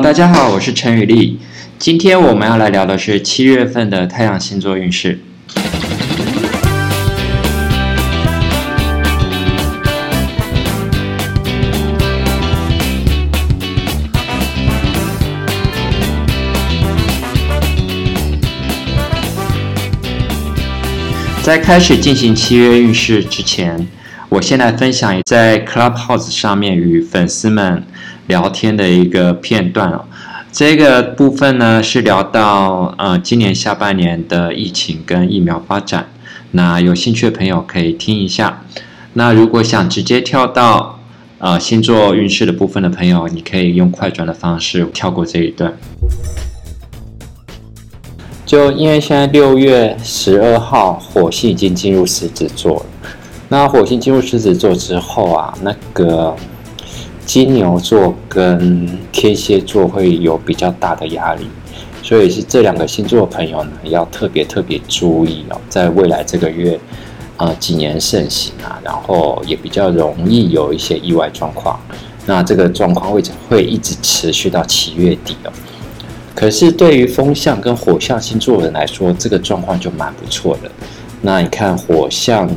大家好，我是陈宇丽。今天我们要来聊的是七月份的太阳星座运势。在开始进行七月运势之前，我先来分享在 Clubhouse 上面与粉丝们聊天的一个片段哦。这个部分呢是聊到呃今年下半年的疫情跟疫苗发展。那有兴趣的朋友可以听一下。那如果想直接跳到呃星座运势的部分的朋友，你可以用快转的方式跳过这一段。就因为现在六月十二号，火星已经进入狮子座了。那火星进入狮子座之后啊，那个金牛座跟天蝎座会有比较大的压力，所以是这两个星座的朋友呢，要特别特别注意哦，在未来这个月，呃，谨言慎行啊，然后也比较容易有一些意外状况。那这个状况会会一直持续到七月底哦。可是对于风象跟火象星座的人来说，这个状况就蛮不错的。那你看火象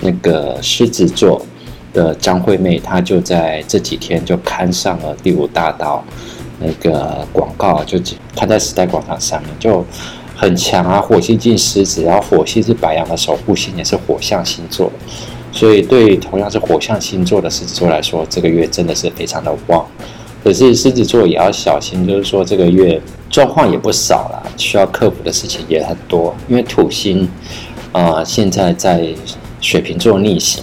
那个狮子座的张惠妹，她就在这几天就刊上了第五大道那个广告，就她在时代广场上面就很强啊。火星进狮子，然后火星是白羊的守护星，也是火象星座，所以对同样是火象星座的狮子座来说，这个月真的是非常的旺。可是狮子座也要小心，就是说这个月状况也不少啦，需要克服的事情也很多。因为土星，啊、现在在水瓶座逆行。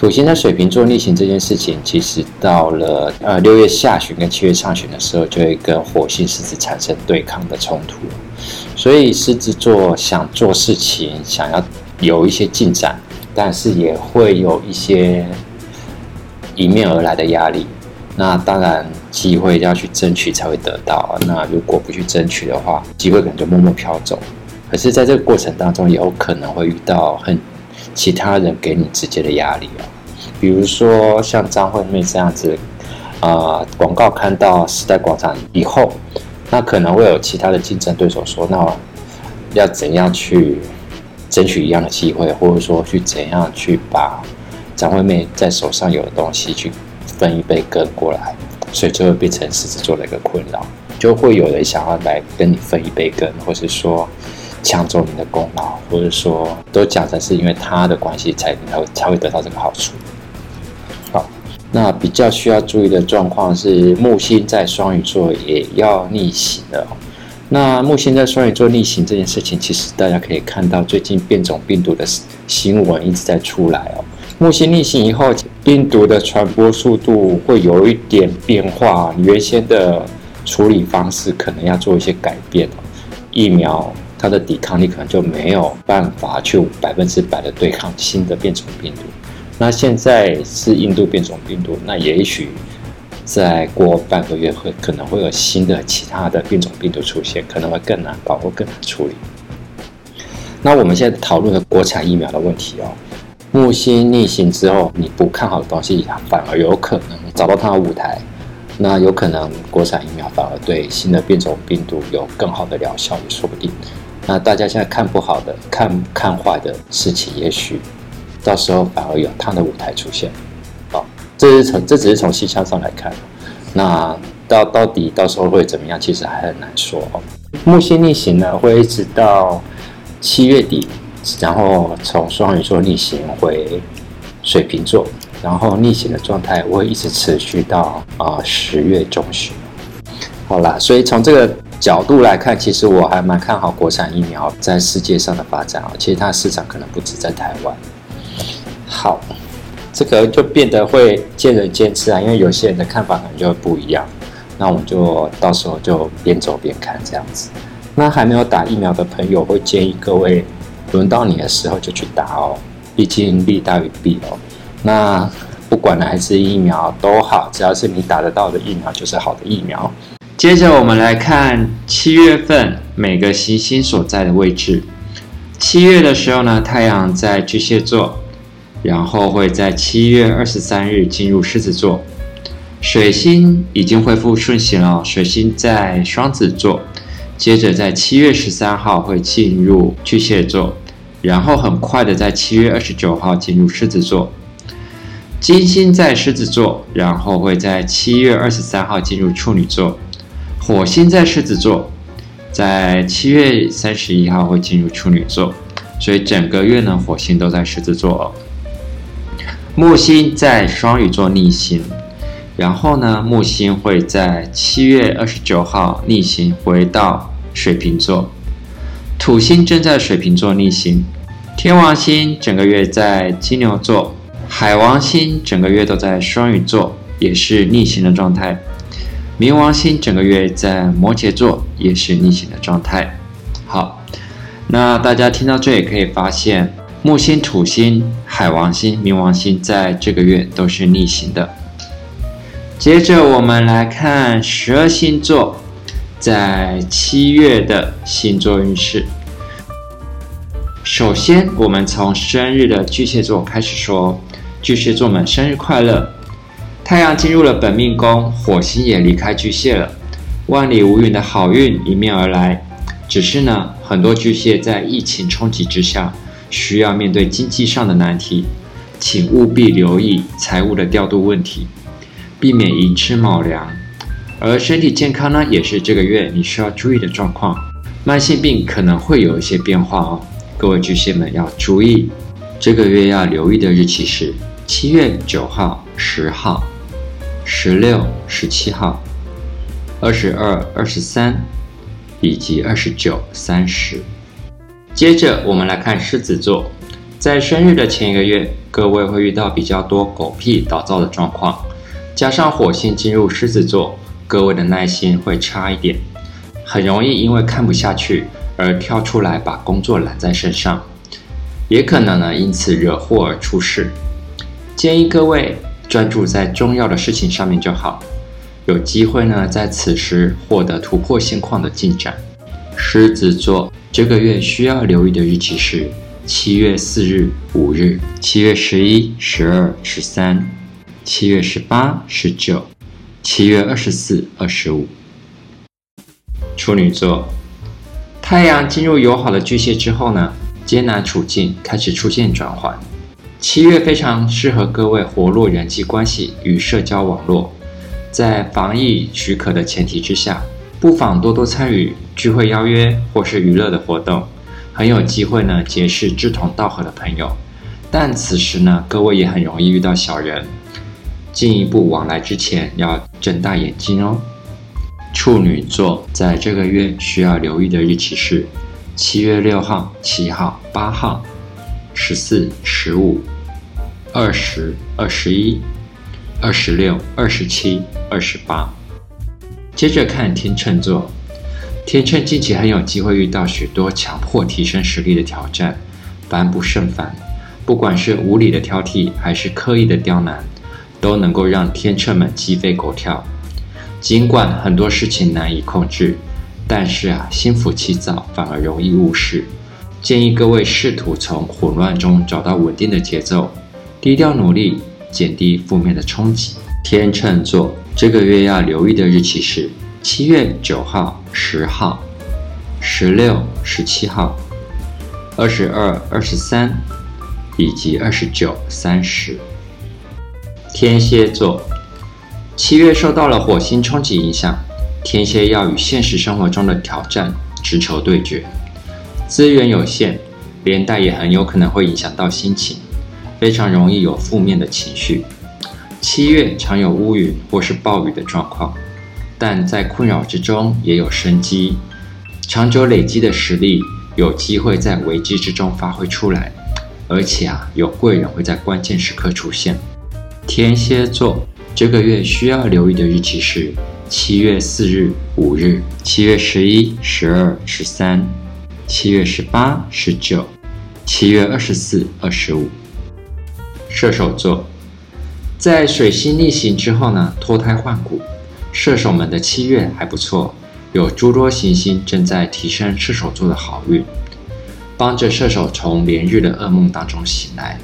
土星在水瓶座逆行这件事情，其实到了呃六月下旬跟七月上旬的时候，就会跟火星狮子产生对抗的冲突。所以狮子座想做事情，想要有一些进展，但是也会有一些迎面而来的压力。那当然，机会要去争取才会得到。那如果不去争取的话，机会可能就默默飘走。可是，在这个过程当中，也有可能会遇到很其他人给你直接的压力哦。比如说像张惠妹这样子，啊、广告看到时代广场以后，那可能会有其他的竞争对手说，那要怎样去争取一样的机会，或者说去怎样去把张惠妹在手上有的东西去。分一杯羹过来，所以就会变成狮子座的一个困扰，就会有人想要来跟你分一杯羹，或是说抢走你的功劳，或者说都讲成是因为他的关系才才会才会得到这个好处。好，那比较需要注意的状况是木星在双鱼座也要逆行了。那木星在双鱼座逆行这件事情，其实大家可以看到最近变种病毒的新闻一直在出来哦。木星逆行以后，病毒的传播速度会有一点变化，原先的处理方式可能要做一些改变。疫苗它的抵抗力可能就没有办法去百分之百的对抗新的变种病毒。那现在是印度变种病毒，那也许再过半个月会可能会有新的其他的变种病毒出现，可能会更难保护、更难处理。那我们现在讨论的国产疫苗的问题哦。木星逆行之后，你不看好的东西，反而有可能找到它的舞台。那有可能国产疫苗反而对新的变种病毒有更好的疗效，也说不定。那大家现在看不好的、看看坏的事情，也许到时候反而有他的舞台出现。哦，这是从这只是从气象上来看。那到到底到时候会怎么样，其实还很难说哦。木星逆行呢，会一直到七月底。然后从双鱼座逆行回水瓶座，然后逆行的状态会一直持续到啊十月中旬。好啦，所以从这个角度来看，其实我还蛮看好国产疫苗在世界上的发展啊。其实它市场可能不止在台湾。好，这个就变得会见仁见智啊，因为有些人的看法可能就会不一样。那我们就到时候就边走边看这样子。那还没有打疫苗的朋友，会建议各位。轮到你的时候就去打哦，毕竟利大于弊哦。那不管哪一支疫苗都好，只要是你打得到的疫苗，就是好的疫苗。接着我们来看七月份每个行星所在的位置。七月的时候呢，太阳在巨蟹座，然后会在七月二十三日进入狮子座。水星已经恢复顺行了，水星在双子座，接着在七月十三号会进入巨蟹座，然后很快的在七月二十九号进入狮子座。金星在狮子座，然后会在七月二十三号进入处女座。火星在狮子座，在七月三十一号会进入处女座。所以整个月呢，火星都在狮子座哦。木星在双鱼座逆行。然后呢，木星会在七月二十九号逆行回到水瓶座，土星正在水瓶座逆行，天王星整个月在金牛座，海王星整个月都在双鱼座，也是逆行的状态，冥王星整个月在摩羯座，也是逆行的状态。好，那大家听到这里可以发现，木星、土星、海王星、冥王星在这个月都是逆行的。接着我们来看十二星座在七月的星座运势。首先，我们从生日的巨蟹座开始说，巨蟹座们生日快乐！太阳进入了本命宫，火星也离开巨蟹了，万里无云的好运迎面而来。只是呢，很多巨蟹在疫情冲击之下，需要面对经济上的难题，请务必留意财务的调度问题。避免寅吃卯粮，而身体健康呢，也是这个月你需要注意的状况。慢性病可能会有一些变化哦，各位巨蟹们要注意。这个月要留意的日期是七月九号、十号、十六、十七号、二十二、二十三以及二十九、三十。接着我们来看狮子座，在生日的前一个月，各位会遇到比较多狗屁倒灶的状况。加上火星进入狮子座，各位的耐心会差一点，很容易因为看不下去而跳出来把工作揽在身上，也可能呢因此惹祸而出事。建议各位专注在重要的事情上面就好，有机会呢在此时获得突破现况的进展。狮子座这个月需要留意的日期是七月四日、五日、七月十一、十二、十三。七月十八、十九，七月二十四、二十五。处女座，太阳进入友好的巨蟹之后呢，艰难处境开始出现转换。七月非常适合各位活络人际关系与社交网络，在防疫许可的前提之下，不妨多多参与聚会邀约或是娱乐的活动，很有机会呢结识志同道合的朋友。但此时呢，各位也很容易遇到小人。进一步往来之前要睁大眼睛哦。处女座在这个月需要留意的日期是七月六号、七号、八号、十四、十五、二十、二十一、二十六、二十七、二十八。接着看天秤座，天秤近期很有机会遇到许多强迫提升实力的挑战，烦不胜烦。不管是无理的挑剔，还是刻意的刁难。都能够让天秤们鸡飞狗跳，尽管很多事情难以控制，但是啊，心浮气躁反而容易误事。建议各位试图从混乱中找到稳定的节奏，低调努力，减低负面的冲击。天秤座这个月要留意的日期是七月九号、十号、十六、十七号、二十二、二十三以及二十九、三十。天蝎座，七月受到了火星冲击影响，天蝎要与现实生活中的挑战直球对决，资源有限，连带也很有可能会影响到心情，非常容易有负面的情绪。七月常有乌云或是暴雨的状况，但在困扰之中也有生机，长久累积的实力有机会在危机之中发挥出来，而且啊，有贵人会在关键时刻出现。天蝎座这个月需要留意的日期是七月四日、五日、七月十一、十二、十三、七月十八、十九、七月二十四、二十五。射手座在水星逆行之后呢，脱胎换骨，射手们的七月还不错，有诸多行星正在提升射手座的好运，帮着射手从连日的噩梦当中醒来，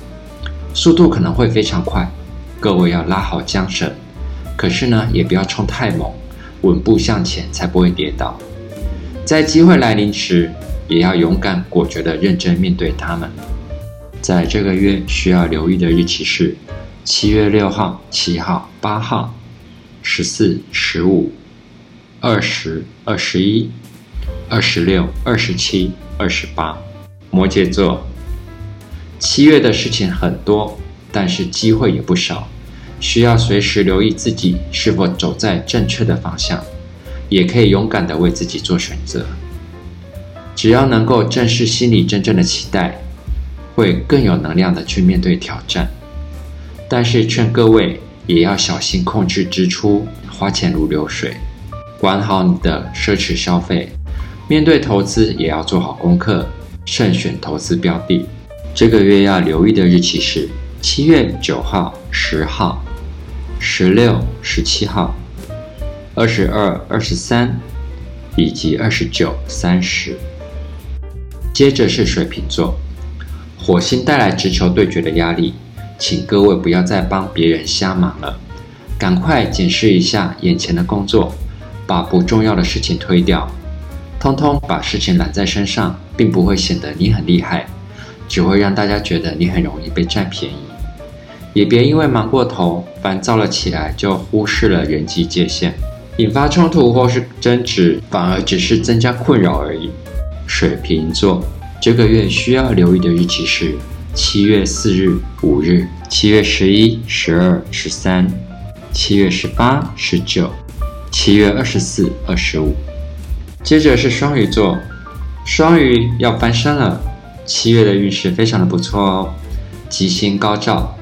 速度可能会非常快。各位要拉好缰绳，可是呢，也不要冲太猛，稳步向前才不会跌倒。在机会来临时，也要勇敢果决地认真面对他们。在这个月需要留意的日期是七月六号、七号、八号、十四、十五、二十、二十一、二十六、二十七、二十八。摩羯座，七月的事情很多，但是机会也不少，需要随时留意自己是否走在正确的方向，也可以勇敢地为自己做选择。只要能够正视心里真正的期待。会更有能量的去面对挑战，但是劝各位也要小心控制支出，花钱如流水，管好你的奢侈消费。面对投资也要做好功课，慎选投资标的。这个月要留意的日期是七月九号、十号、十六、十七号、二十二、二十三以及二十九、三十。接着是水瓶座。火星带来直球对决的压力，请各位不要再帮别人瞎忙了，赶快检视一下眼前的工作，把不重要的事情推掉，通通把事情揽在身上，并不会显得你很厉害，只会让大家觉得你很容易被占便宜。也别因为忙过头，烦躁了起来，就忽视了人际界限，引发冲突或是争执，反而只是增加困扰而已。水瓶座。这个月需要留意的日期是七月四日、五日、七月十一、十二、十三、七月十八、十九、七月二十四、二十五。接着是双鱼座，双鱼要翻身了，七月的运势非常的不错哦，吉星高照，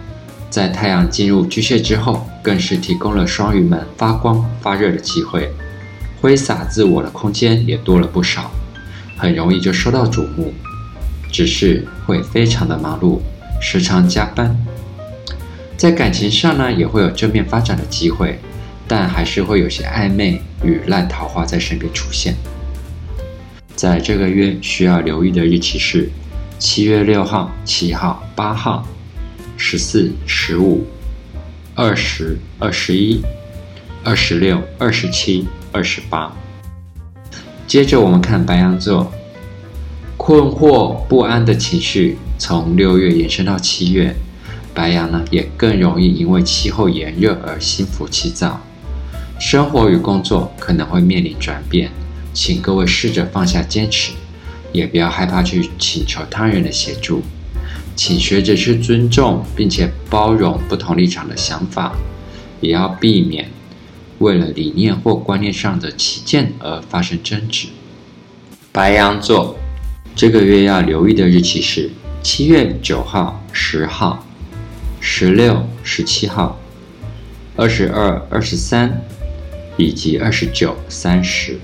在太阳进入巨蟹之后，更是提供了双鱼们发光发热的机会，挥洒自我的空间也多了不少。很容易就受到瞩目，只是会非常的忙碌，时常加班。在感情上呢，也会有正面发展的机会，但还是会有些暧昧与烂桃花在身边出现。在这个月需要留意的日期是七月六号、七号、八号、十四、十五、二十、二十一、二十六、二十七、二十八。接着我们看白羊座，困惑不安的情绪从六月延伸到七月，白羊呢也更容易因为气候炎热而心浮气躁，生活与工作可能会面临转变，请各位试着放下坚持，也不要害怕去请求他人的协助，请学着去尊重并且包容不同立场的想法，也要避免。为了理念或观念上的起见而发生争执。白羊座这个月要留意的日期是七月九号、十号、十六、十七号、二十二、二十三以及二十九、三十。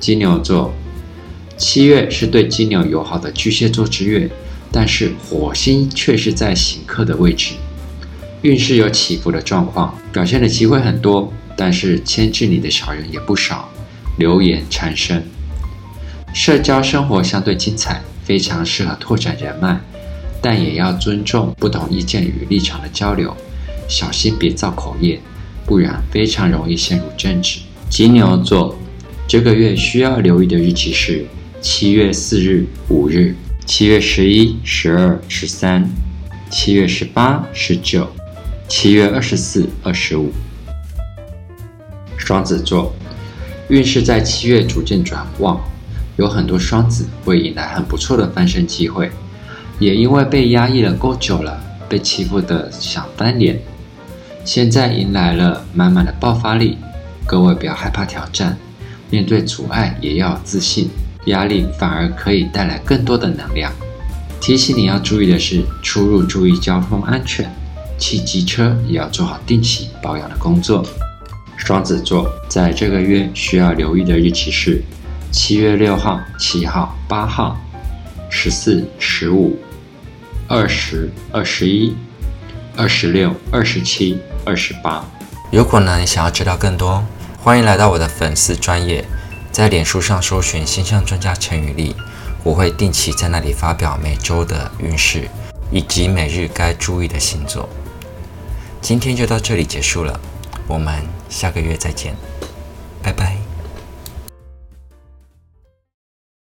金牛座七月是对金牛友好的巨蟹座之月，但是火星却是在刑克的位置。运势有起伏的状况，表现的机会很多，但是牵制你的小人也不少，流言缠身。社交生活相对精彩，非常适合拓展人脉，但也要尊重不同意见与立场的交流，小心别造口业，不然非常容易陷入争执。金牛座这个月需要留意的日期是七月四日、五日、七月十一、十二、十三、七月十八、十九。七月二十四、二十五，双子座运势在七月逐渐转旺，有很多双子会迎来很不错的翻身机会，也因为被压抑了够久了，被欺负的想翻脸，现在迎来了满满的爆发力。各位不要害怕挑战，面对阻碍也要自信，压力反而可以带来更多的能量。提醒你要注意的是，出入注意交通安全。骑机车也要做好定期保养的工作。双子座在这个月需要留意的日期是七月六号、七号、八号、十四、十五、二十、二十一、二十六、二十七、二十八。如果呢，你想要知道更多，欢迎来到我的粉丝专业，在脸书上搜寻星象专家陈宇丽，我会定期在那里发表每周的运势以及每日该注意的星座。今天就到这里结束了，我们下个月再见，拜拜。